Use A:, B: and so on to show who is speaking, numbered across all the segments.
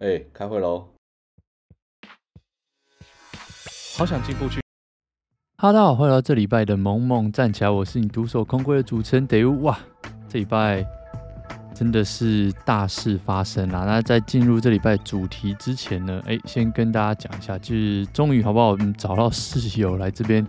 A: 哎、欸，开会喽！
B: 好想进步去。哈喽，大家好，欢迎来到这礼拜的萌萌站起来，我是你独守空闺的主持人德乌。哇，这礼拜真的是大事发生啦！那在进入这礼拜主题之前呢，哎、欸，先跟大家讲一下，就是终于好不好？我们找到室友来这边。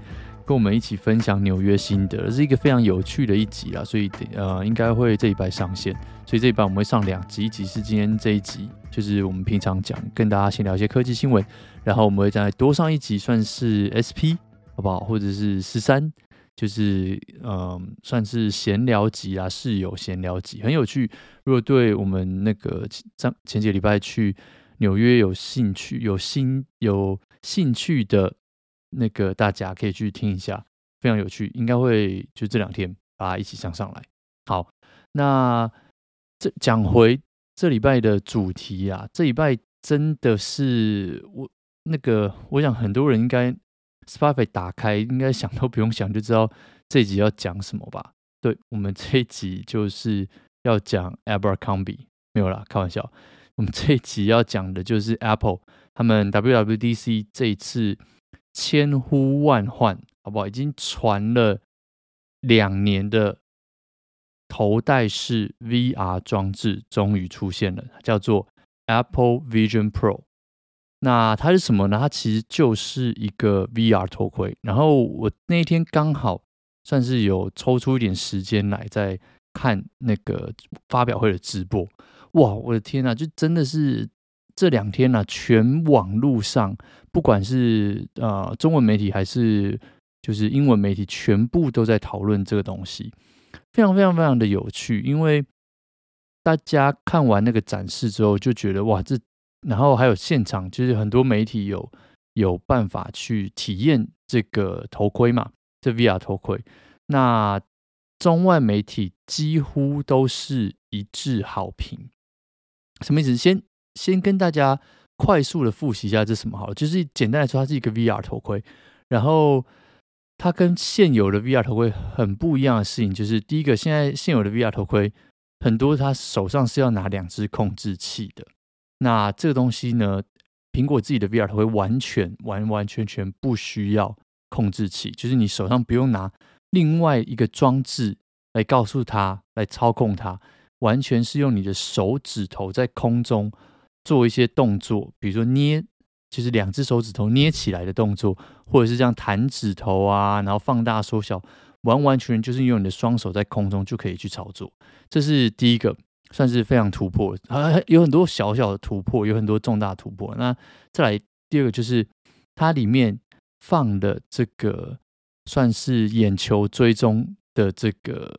B: 跟我们一起分享纽约心得，是一个非常有趣的一集啦，所以呃应该会这一拜上线，所以这一拜我们会上两集，一集是今天这一集，就是我们平常讲跟大家先聊一些科技新闻，然后我们会再多上一集，算是 SP 好不好？或者是十三，就是嗯、算是闲聊集啊，室友闲聊集，很有趣。如果对我们那个上前几个礼拜去纽约有兴趣、有心有兴趣的。那个大家可以去听一下，非常有趣，应该会就这两天把它一起上上来。好，那这讲回这礼拜的主题啊，这礼拜真的是我那个，我想很多人应该 Spotify 打开，应该想都不用想就知道这集要讲什么吧？对，我们这一集就是要讲 Abercrombie，没有啦，开玩笑。我们这一集要讲的就是 Apple 他们 WWDC 这一次。千呼万唤，好不好？已经传了两年的头戴式 VR 装置终于出现了，叫做 Apple Vision Pro。那它是什么呢？它其实就是一个 VR 头盔。然后我那天刚好算是有抽出一点时间来在看那个发表会的直播。哇，我的天呐，就真的是。这两天呢、啊，全网路上，不管是呃中文媒体还是就是英文媒体，全部都在讨论这个东西，非常非常非常的有趣。因为大家看完那个展示之后，就觉得哇，这然后还有现场，就是很多媒体有有办法去体验这个头盔嘛，这 VR 头盔。那中外媒体几乎都是一致好评，什么意思？先。先跟大家快速的复习一下这什么好了，就是简单来说，它是一个 VR 头盔。然后它跟现有的 VR 头盔很不一样的事情，就是第一个，现在现有的 VR 头盔很多，它手上是要拿两只控制器的。那这个东西呢，苹果自己的 VR 头盔完全完完全全不需要控制器，就是你手上不用拿另外一个装置来告诉它来操控它，完全是用你的手指头在空中。做一些动作，比如说捏，就是两只手指头捏起来的动作，或者是这样弹指头啊，然后放大缩小，完完全全就是用你的双手在空中就可以去操作。这是第一个，算是非常突破。啊，有很多小小的突破，有很多重大突破。那再来第二个，就是它里面放的这个算是眼球追踪的这个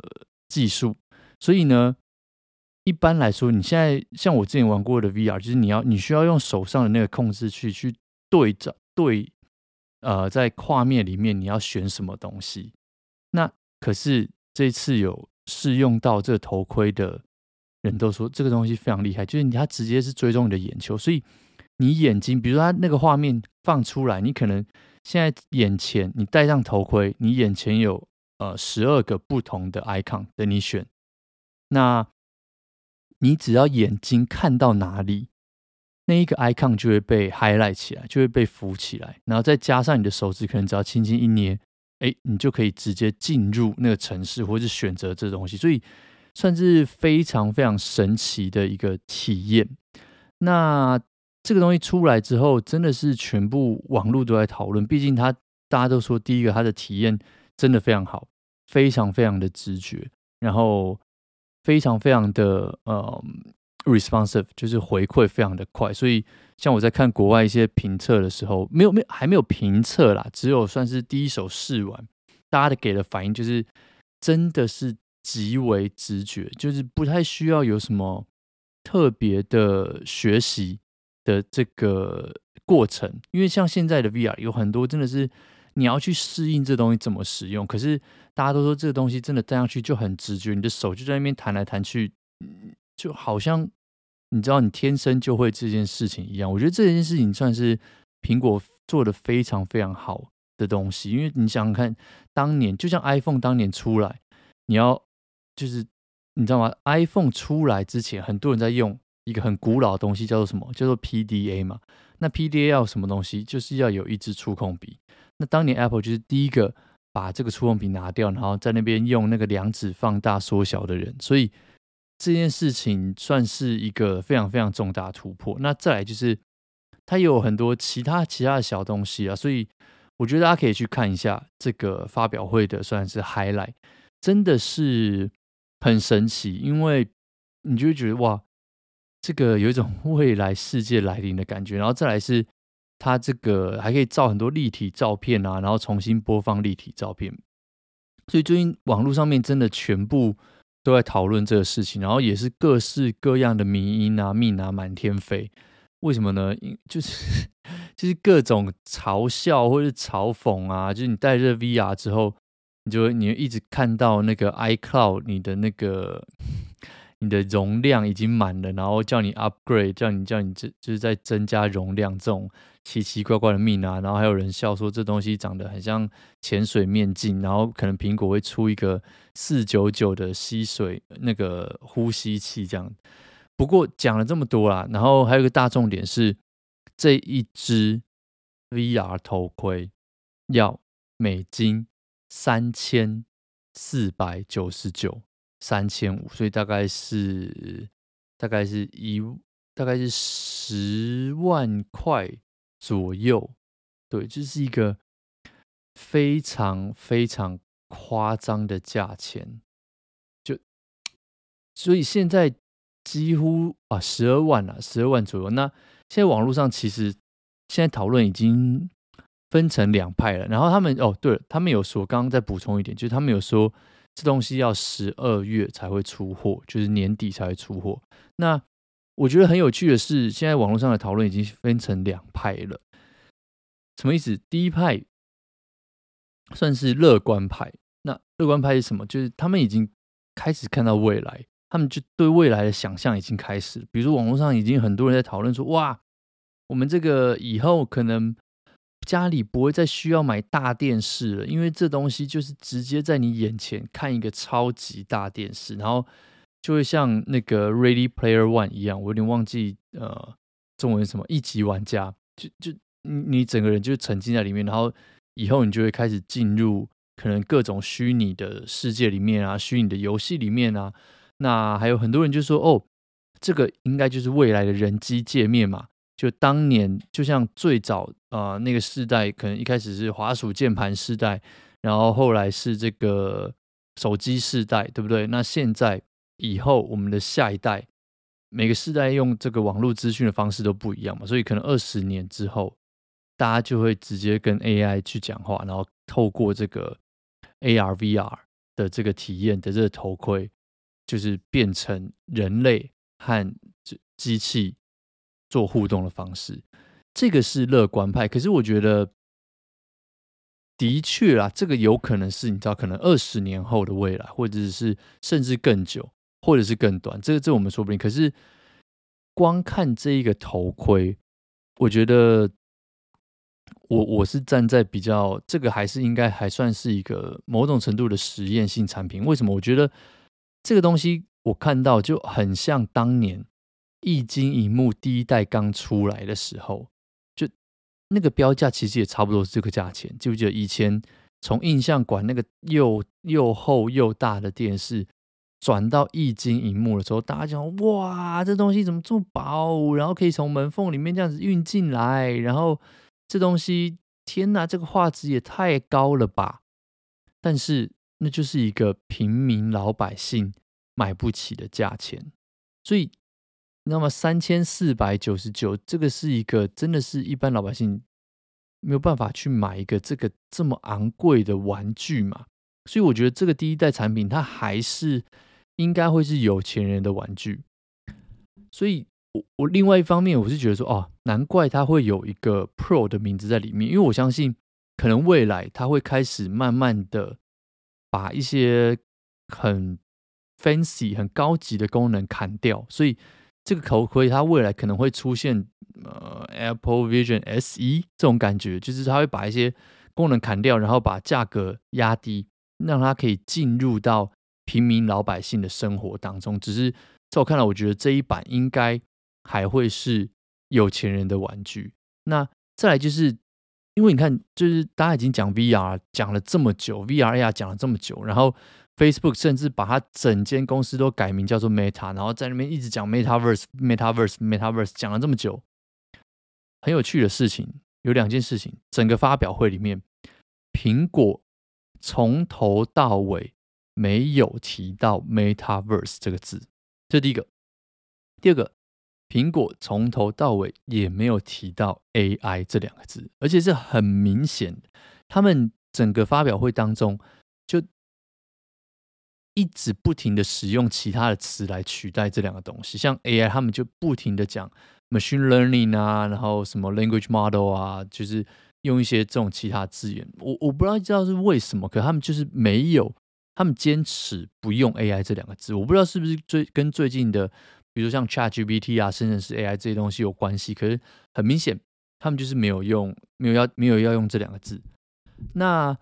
B: 技术，所以呢。一般来说，你现在像我之前玩过的 VR，就是你要你需要用手上的那个控制器去对照对，呃，在画面里面你要选什么东西。那可是这次有试用到这个头盔的人都说这个东西非常厉害，就是它直接是追踪你的眼球，所以你眼睛，比如说它那个画面放出来，你可能现在眼前你戴上头盔，你眼前有呃十二个不同的 icon 等你选，那。你只要眼睛看到哪里，那一个 icon 就会被 highlight 起来，就会被浮起来，然后再加上你的手指，可能只要轻轻一捏，哎，你就可以直接进入那个城市，或者是选择这东西，所以算是非常非常神奇的一个体验。那这个东西出来之后，真的是全部网络都在讨论，毕竟它大家都说，第一个它的体验真的非常好，非常非常的直觉，然后。非常非常的呃 responsive，就是回馈非常的快，所以像我在看国外一些评测的时候，没有没有还没有评测啦，只有算是第一手试玩，大家的给的反应就是真的是极为直觉，就是不太需要有什么特别的学习的这个过程，因为像现在的 VR 有很多真的是。你要去适应这东西怎么使用，可是大家都说这个东西真的戴上去就很直觉，你的手就在那边弹来弹去，就好像你知道你天生就会这件事情一样。我觉得这件事情算是苹果做的非常非常好的东西，因为你想想看，当年就像 iPhone 当年出来，你要就是你知道吗？iPhone 出来之前，很多人在用一个很古老的东西，叫做什么？叫做 PDA 嘛。那 PDA 要什么东西？就是要有一支触控笔。那当年 Apple 就是第一个把这个触控笔拿掉，然后在那边用那个两指放大缩小的人。所以这件事情算是一个非常非常重大突破。那再来就是它有很多其他其他的小东西啊，所以我觉得大家可以去看一下这个发表会的算是 highlight，真的是很神奇，因为你就会觉得哇。这个有一种 未来世界来临的感觉，然后再来是它这个还可以照很多立体照片啊，然后重新播放立体照片。所以最近网络上面真的全部都在讨论这个事情，然后也是各式各样的迷音啊、命啊满天飞。为什么呢？就是就是各种嘲笑或者是嘲讽啊，就是你戴着 VR 之后，你就你就一直看到那个 iCloud 你的那个。你的容量已经满了，然后叫你 upgrade，叫你叫你这就是在增加容量，这种奇奇怪怪的命啊，然后还有人笑说这东西长得很像潜水面镜，然后可能苹果会出一个四九九的吸水那个呼吸器这样。不过讲了这么多啦，然后还有个大重点是这一支 VR 头盔要美金三千四百九十九。三千五，所以大概是大概是一大概是十万块左右，对，这、是一个非常非常夸张的价钱，就所以现在几乎啊十二万了，十二万左右。那现在网络上其实现在讨论已经分成两派了，然后他们哦，对了，他们有说，刚刚再补充一点，就是他们有说。这东西要十二月才会出货，就是年底才会出货。那我觉得很有趣的是，现在网络上的讨论已经分成两派了。什么意思？第一派算是乐观派。那乐观派是什么？就是他们已经开始看到未来，他们就对未来的想象已经开始。比如说，网络上已经很多人在讨论说：“哇，我们这个以后可能……”家里不会再需要买大电视了，因为这东西就是直接在你眼前看一个超级大电视，然后就会像那个《Ready Player One》一样，我有点忘记呃中文什么一级玩家，就就你你整个人就沉浸在里面，然后以后你就会开始进入可能各种虚拟的世界里面啊，虚拟的游戏里面啊，那还有很多人就说哦，这个应该就是未来的人机界面嘛。就当年，就像最早啊、呃、那个世代，可能一开始是滑鼠键盘世代，然后后来是这个手机世代，对不对？那现在以后我们的下一代，每个世代用这个网络资讯的方式都不一样嘛，所以可能二十年之后，大家就会直接跟 AI 去讲话，然后透过这个 AR、VR 的这个体验的这个头盔，就是变成人类和机器。做互动的方式，这个是乐观派。可是我觉得，的确啊，这个有可能是你知道，可能二十年后的未来，或者是甚至更久，或者是更短。这个这我们说不定。可是光看这一个头盔，我觉得我我是站在比较这个还是应该还算是一个某种程度的实验性产品。为什么？我觉得这个东西我看到就很像当年。液晶萤幕第一代刚出来的时候，就那个标价其实也差不多是这个价钱。记不记得以前从印象馆那个又又厚又大的电视转到液晶萤幕的时候，大家讲哇，这东西怎么这么薄？然后可以从门缝里面这样子运进来，然后这东西天哪，这个画质也太高了吧！但是那就是一个平民老百姓买不起的价钱，所以。那么三千四百九十九，这个是一个真的是一般老百姓没有办法去买一个这个这么昂贵的玩具嘛？所以我觉得这个第一代产品它还是应该会是有钱人的玩具。所以我我另外一方面我是觉得说，哦，难怪它会有一个 Pro 的名字在里面，因为我相信可能未来它会开始慢慢的把一些很 fancy 很高级的功能砍掉，所以。这个头盔它未来可能会出现呃 Apple Vision SE 这种感觉，就是它会把一些功能砍掉，然后把价格压低，让它可以进入到平民老百姓的生活当中。只是在我看来，我觉得这一版应该还会是有钱人的玩具。那再来就是，因为你看，就是大家已经讲 VR 讲了这么久，VR 呀讲了这么久，然后 Facebook 甚至把它整间公司都改名叫做 Meta，然后在那边一直讲 Metaverse，Metaverse，Metaverse，讲了这么久。很有趣的事情有两件事情，整个发表会里面，苹果从头到尾没有提到 Metaverse 这个字，这是第一个。第二个，苹果从头到尾也没有提到 AI 这两个字，而且是很明显，他们整个发表会当中一直不停的使用其他的词来取代这两个东西，像 AI，他们就不停的讲 machine learning 啊，然后什么 language model 啊，就是用一些这种其他字眼。我我不知道知道是为什么，可他们就是没有，他们坚持不用 AI 这两个字。我不知道是不是最跟最近的。比如像 ChatGPT 啊，生成式 AI 这些东西有关系，可是很明显，他们就是没有用，没有要，没有要用这两个字。那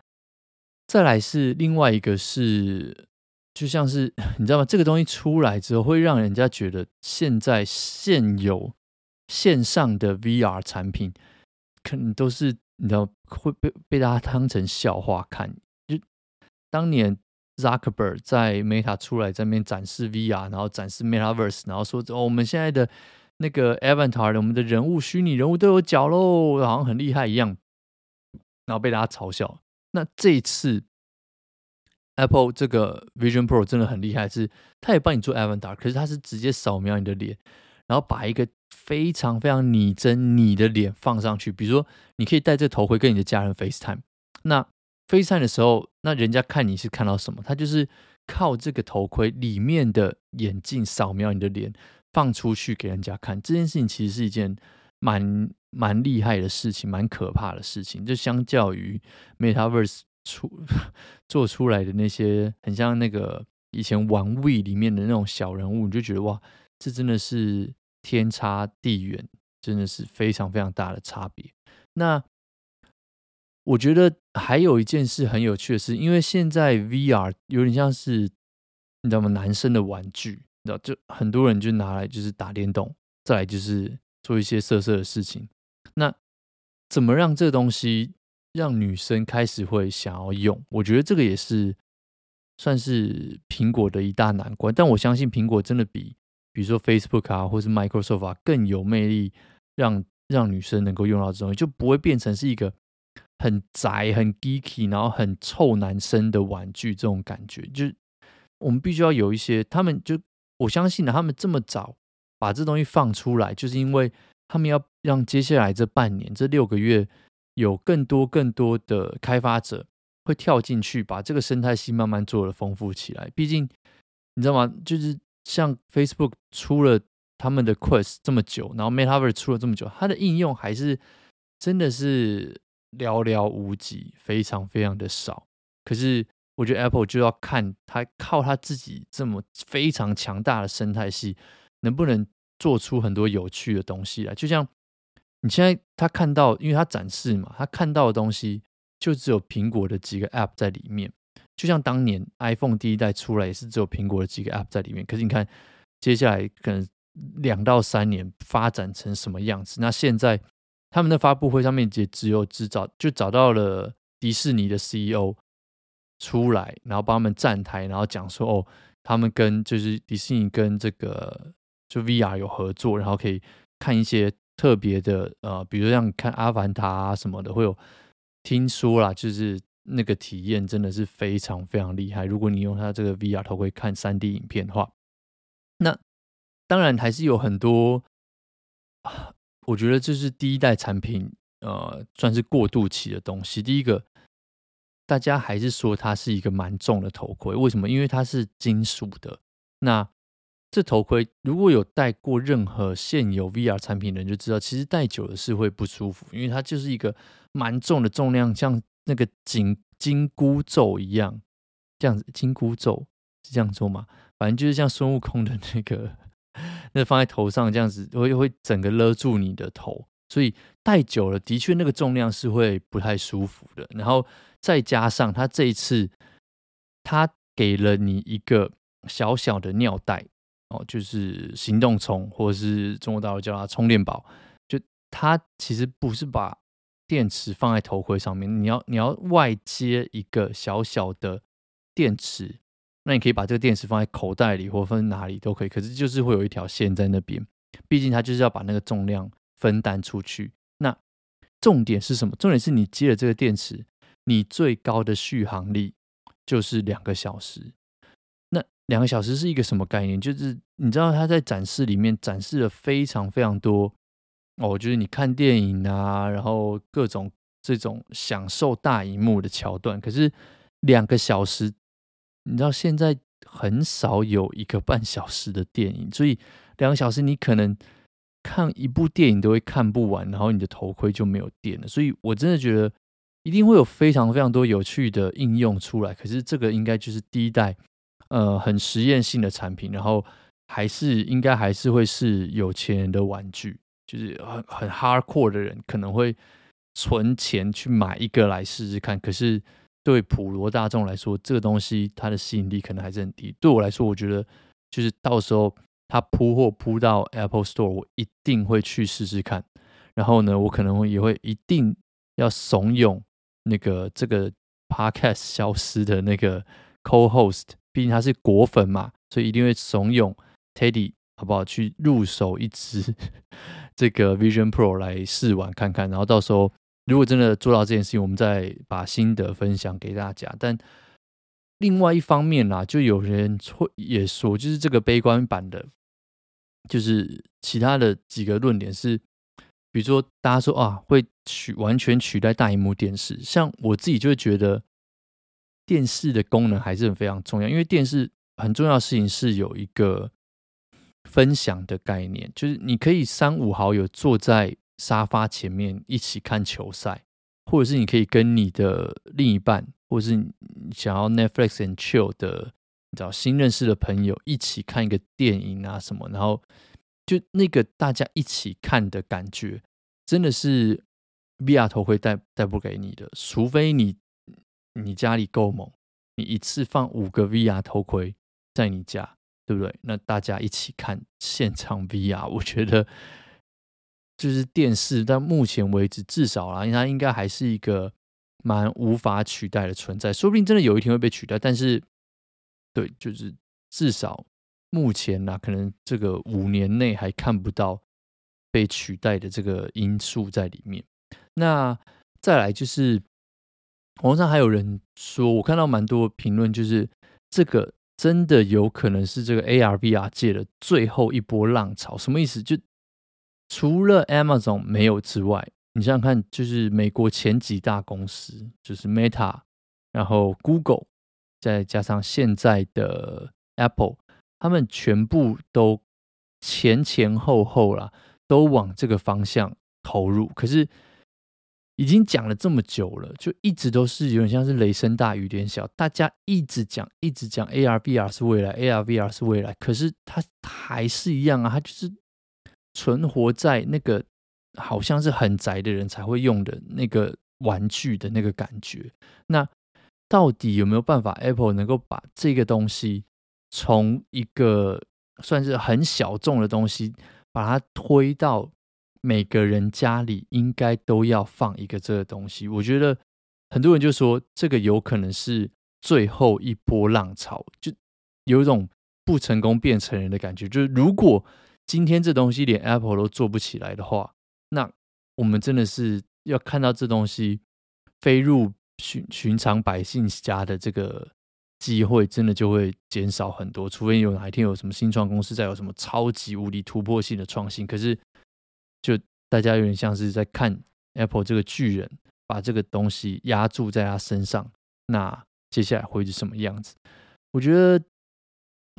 B: 再来是另外一个是，就像是 你知道吗？这个东西出来之后，会让人家觉得现在现有线上的 VR 产品，可能都是你知道会被被大家当成笑话看。就当年。Zuckerberg 在 Meta 出来在那边展示 VR，然后展示 Metaverse，然后说哦，我们现在的那个 Avatar，我们的人物虚拟人物都有脚喽，好像很厉害一样，然后被大家嘲笑。那这一次 Apple 这个 Vision Pro 真的很厉害，是它也帮你做 Avatar，可是它是直接扫描你的脸，然后把一个非常非常拟真你的脸放上去，比如说你可以戴这头盔跟你的家人 FaceTime，那。FaceTime 的时候，那人家看你是看到什么？他就是靠这个头盔里面的眼镜扫描你的脸，放出去给人家看。这件事情其实是一件蛮蛮厉害的事情，蛮可怕的事情。就相较于 Metaverse 出 做出来的那些，很像那个以前玩物里面的那种小人物，你就觉得哇，这真的是天差地远，真的是非常非常大的差别。那我觉得还有一件事很有趣的是，因为现在 VR 有点像是你知道吗？男生的玩具，你知道，就很多人就拿来就是打电动，再来就是做一些色色的事情。那怎么让这东西让女生开始会想要用？我觉得这个也是算是苹果的一大难关。但我相信苹果真的比比如说 Facebook 啊，或是 Microsoft 啊更有魅力让，让女生能够用到这东西，就不会变成是一个。很宅、很 geeky，然后很臭男生的玩具，这种感觉，就是我们必须要有一些。他们就我相信，他们这么早把这东西放出来，就是因为他们要让接下来这半年、这六个月有更多、更多的开发者会跳进去，把这个生态系慢慢做的丰富起来。毕竟你知道吗？就是像 Facebook 出了他们的 Quest 这么久，然后 Metaverse 出了这么久，它的应用还是真的是。寥寥无几，非常非常的少。可是，我觉得 Apple 就要看它靠它自己这么非常强大的生态系，能不能做出很多有趣的东西来。就像你现在他看到，因为他展示嘛，他看到的东西就只有苹果的几个 App 在里面。就像当年 iPhone 第一代出来也是只有苹果的几个 App 在里面。可是你看，接下来可能两到三年发展成什么样子？那现在。他们的发布会上面也只有只找就找到了迪士尼的 CEO 出来，然后帮他们站台，然后讲说哦，他们跟就是迪士尼跟这个就 VR 有合作，然后可以看一些特别的呃，比如像看阿凡达啊什么的，会有听说啦，就是那个体验真的是非常非常厉害。如果你用它这个 VR 头盔看 3D 影片的话，那当然还是有很多。我觉得这是第一代产品，呃，算是过渡期的东西。第一个，大家还是说它是一个蛮重的头盔，为什么？因为它是金属的。那这头盔如果有戴过任何现有 VR 产品的人就知道，其实戴久了是会不舒服，因为它就是一个蛮重的重量，像那个紧紧箍咒一样，这样子，紧箍咒是这样说吗？反正就是像孙悟空的那个。那放在头上这样子会会整个勒住你的头，所以戴久了的确那个重量是会不太舒服的。然后再加上他这一次，他给了你一个小小的尿袋，哦，就是行动充，或者是中国大陆叫它充电宝，就它其实不是把电池放在头盔上面，你要你要外接一个小小的电池，那你可以把这个电池放在口袋里或放在哪里都可以，可是就是会有一条线在那边，毕竟它就是要把那个重量分担出去。那重点是什么？重点是你接了这个电池，你最高的续航力就是两个小时。两个小时是一个什么概念？就是你知道他在展示里面展示了非常非常多哦，就是你看电影啊，然后各种这种享受大荧幕的桥段。可是两个小时，你知道现在很少有一个半小时的电影，所以两个小时你可能。看一部电影都会看不完，然后你的头盔就没有电了。所以我真的觉得一定会有非常非常多有趣的应用出来。可是这个应该就是第一代，呃，很实验性的产品，然后还是应该还是会是有钱人的玩具，就是很很 hardcore 的人可能会存钱去买一个来试试看。可是对普罗大众来说，这个东西它的吸引力可能还是很低。对我来说，我觉得就是到时候。它铺货铺到 Apple Store，我一定会去试试看。然后呢，我可能也会一定要怂恿那个这个 Podcast 消失的那个 Co-host，毕竟他是果粉嘛，所以一定会怂恿 Teddy 好不好去入手一支 这个 Vision Pro 来试玩看看。然后到时候如果真的做到这件事情，我们再把心得分享给大家。但另外一方面啦，就有人会也说，就是这个悲观版的。就是其他的几个论点是，比如说大家说啊，会取完全取代大荧幕电视，像我自己就会觉得电视的功能还是很非常重要，因为电视很重要的事情是有一个分享的概念，就是你可以三五好友坐在沙发前面一起看球赛，或者是你可以跟你的另一半，或者是你想要 Netflix and chill 的。找新认识的朋友一起看一个电影啊什么，然后就那个大家一起看的感觉，真的是 VR 头盔带带不给你的。除非你你家里够猛，你一次放五个 VR 头盔在你家，对不对？那大家一起看现场 VR，我觉得就是电视，到目前为止至少啦，它应该还是一个蛮无法取代的存在。说不定真的有一天会被取代，但是。对，就是至少目前呢、可能这个五年内还看不到被取代的这个因素在里面。那再来就是网上还有人说，我看到蛮多评论，就是这个真的有可能是这个 AR VR 界的最后一波浪潮。什么意思？就除了 Amazon 没有之外，你想想看，就是美国前几大公司，就是 Meta，然后 Google。再加上现在的 Apple，他们全部都前前后后啦，都往这个方向投入。可是已经讲了这么久了，就一直都是有点像是雷声大雨点小，大家一直讲一直讲 AR VR 是未来，AR VR 是未来。可是它还是一样啊，它就是存活在那个好像是很宅的人才会用的那个玩具的那个感觉。那到底有没有办法，Apple 能够把这个东西从一个算是很小众的东西，把它推到每个人家里应该都要放一个这个东西？我觉得很多人就说这个有可能是最后一波浪潮，就有一种不成功变成人的感觉。就是如果今天这东西连 Apple 都做不起来的话，那我们真的是要看到这东西飞入。寻寻常百姓家的这个机会，真的就会减少很多。除非有哪一天有什么新创公司再有什么超级无敌突破性的创新，可是就大家有点像是在看 Apple 这个巨人把这个东西压住在他身上，那接下来会是什么样子？我觉得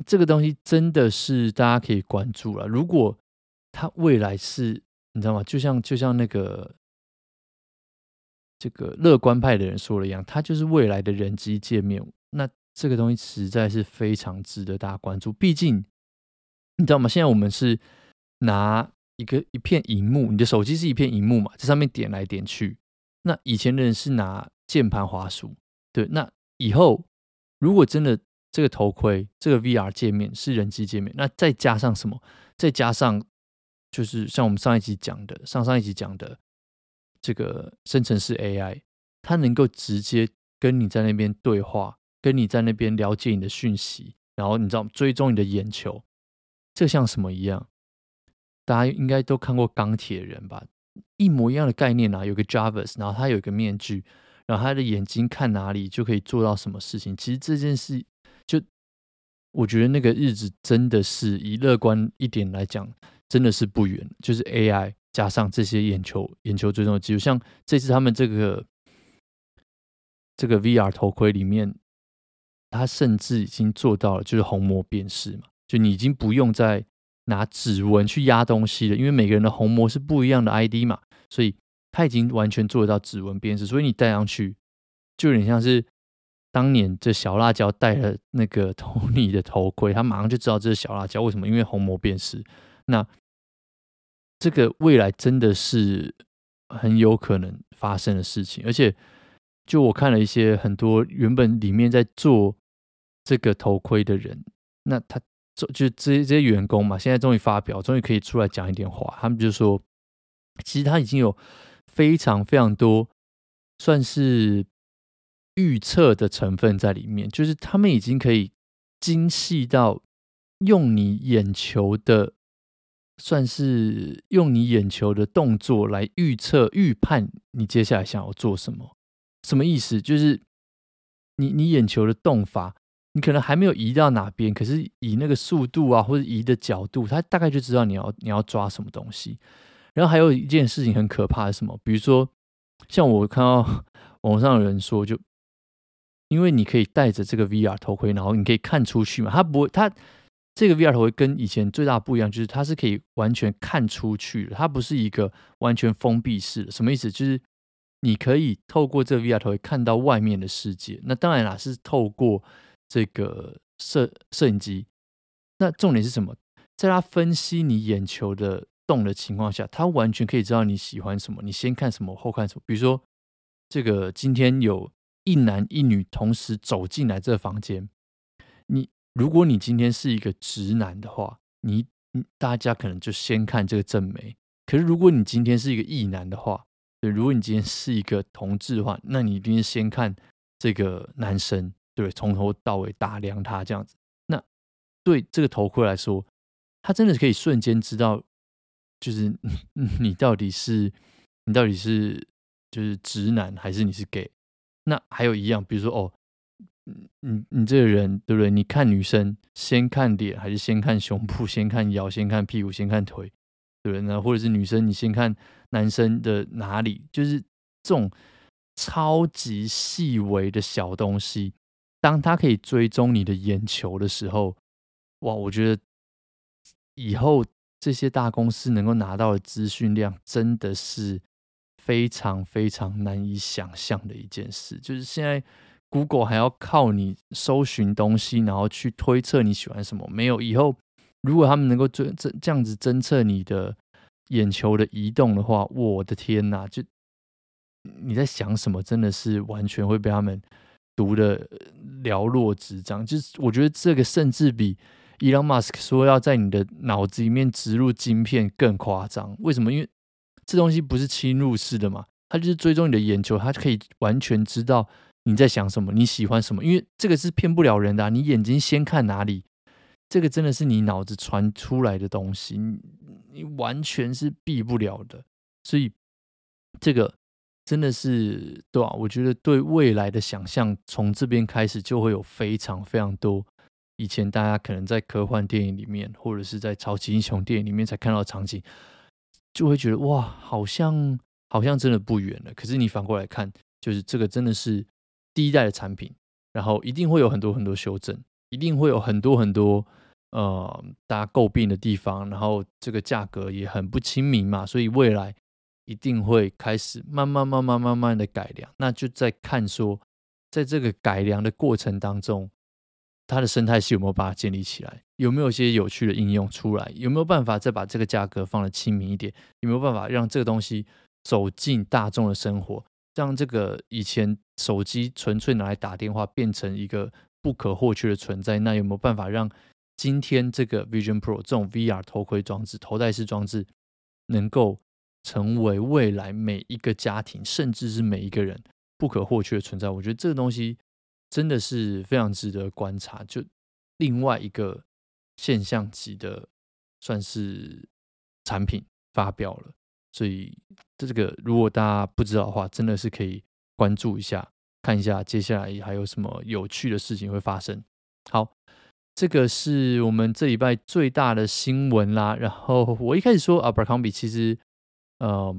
B: 这个东西真的是大家可以关注了。如果它未来是，你知道吗？就像就像那个。这个乐观派的人说了一样，它就是未来的人机界面。那这个东西实在是非常值得大家关注。毕竟，你知道吗？现在我们是拿一个一片荧幕，你的手机是一片荧幕嘛，在上面点来点去。那以前的人是拿键盘滑鼠，对。那以后如果真的这个头盔，这个 VR 界面是人机界面，那再加上什么？再加上就是像我们上一集讲的，上上一集讲的这个生成式 AI，它能够直接跟你在那边对话，跟你在那边了解你的讯息，然后你知道追踪你的眼球，这像什么一样？大家应该都看过钢铁人吧？一模一样的概念啊，有个 Jarvis，然后他有一个面具，然后他的眼睛看哪里就可以做到什么事情。其实这件事，就我觉得那个日子真的是以乐观一点来讲，真的是不远。就是 AI 加上这些眼球眼球追踪的技术，像这次他们这个这个 VR 头盔里面，它甚至已经做到了就是虹膜辨识嘛，就你已经不用再拿指纹去压东西了，因为每个人的虹膜是不一样的 ID 嘛。所以他已经完全做得到指纹辨识，所以你戴上去就有点像是当年这小辣椒戴了那个 Tony 的头盔，他马上就知道这是小辣椒。为什么？因为虹膜辨识。那这个未来真的是很有可能发生的事情。而且，就我看了一些很多原本里面在做这个头盔的人，那他就就这些这些员工嘛，现在终于发表，终于可以出来讲一点话。他们就说。其实他已经有非常非常多算是预测的成分在里面，就是他们已经可以精细到用你眼球的，算是用你眼球的动作来预测、预判你接下来想要做什么。什么意思？就是你你眼球的动法，你可能还没有移到哪边，可是以那个速度啊，或者移的角度，它大概就知道你要你要抓什么东西。然后还有一件事情很可怕是什么？比如说，像我看到网上有人说，就因为你可以戴着这个 VR 头盔，然后你可以看出去嘛，它不会，它这个 VR 头盔跟以前最大不一样，就是它是可以完全看出去的，它不是一个完全封闭式的。什么意思？就是你可以透过这个 VR 头盔看到外面的世界。那当然啦，是透过这个摄摄影机。那重点是什么？在它分析你眼球的。动的情况下，他完全可以知道你喜欢什么，你先看什么，后看什么。比如说，这个今天有一男一女同时走进来这个房间，你如果你今天是一个直男的话，你大家可能就先看这个正妹。可是如果你今天是一个异男的话，对，如果你今天是一个同志的话，那你一定先看这个男生，对，从头到尾打量他这样子。那对这个头盔来说，他真的是可以瞬间知道。就是 你到底是你到底是就是直男还是你是 gay？那还有一样，比如说哦，你你这个人对不对？你看女生先看脸还是先看胸部？先看腰？先看屁股？先看腿？对不对？那或者是女生你先看男生的哪里？就是这种超级细微的小东西，当他可以追踪你的眼球的时候，哇！我觉得以后。这些大公司能够拿到的资讯量真的是非常非常难以想象的一件事。就是现在，Google 还要靠你搜寻东西，然后去推测你喜欢什么。没有以后，如果他们能够这这这样子侦测你的眼球的移动的话，我的天哪！就你在想什么，真的是完全会被他们读的了若指掌。就是我觉得这个甚至比。Elon Musk 说要在你的脑子里面植入晶片更夸张，为什么？因为这东西不是侵入式的嘛，它就是追踪你的眼球，它可以完全知道你在想什么，你喜欢什么。因为这个是骗不了人的啊，你眼睛先看哪里，这个真的是你脑子传出来的东西，你完全是避不了的。所以这个真的是对啊，我觉得对未来的想象从这边开始就会有非常非常多。以前大家可能在科幻电影里面，或者是在超级英雄电影里面才看到场景，就会觉得哇，好像好像真的不远了。可是你反过来看，就是这个真的是第一代的产品，然后一定会有很多很多修正，一定会有很多很多呃大家诟病的地方，然后这个价格也很不亲民嘛，所以未来一定会开始慢慢慢慢慢慢的改良。那就在看说，在这个改良的过程当中。它的生态系有没有把它建立起来？有没有一些有趣的应用出来？有没有办法再把这个价格放得亲民一点？有没有办法让这个东西走进大众的生活？让这个以前手机纯粹拿来打电话变成一个不可或缺的存在。那有没有办法让今天这个 Vision Pro 这种 VR 头盔装置、头戴式装置，能够成为未来每一个家庭，甚至是每一个人不可或缺的存在？我觉得这个东西真的是非常值得观察。就另外一个现象级的，算是产品发表了。所以这个如果大家不知道的话，真的是可以关注一下，看一下接下来还有什么有趣的事情会发生。好，这个是我们这礼拜最大的新闻啦。然后我一开始说 a b e r c o m b i 其实，呃，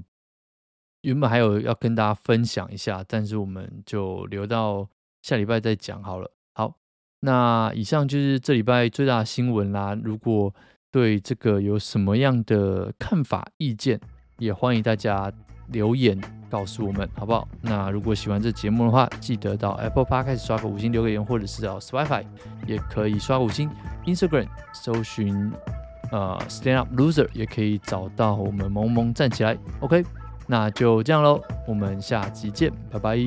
B: 原本还有要跟大家分享一下，但是我们就留到下礼拜再讲好了。好，那以上就是这礼拜最大的新闻啦。如果对这个有什么样的看法、意见，也欢迎大家留言告诉我们，好不好？那如果喜欢这节目的话，记得到 Apple Podcast 刷个五星留个言，或者是到 Spotify 也可以刷五星。Instagram 搜寻呃 Stand Up Loser 也可以找到我们萌萌站起来。OK，那就这样喽，我们下期见，拜拜。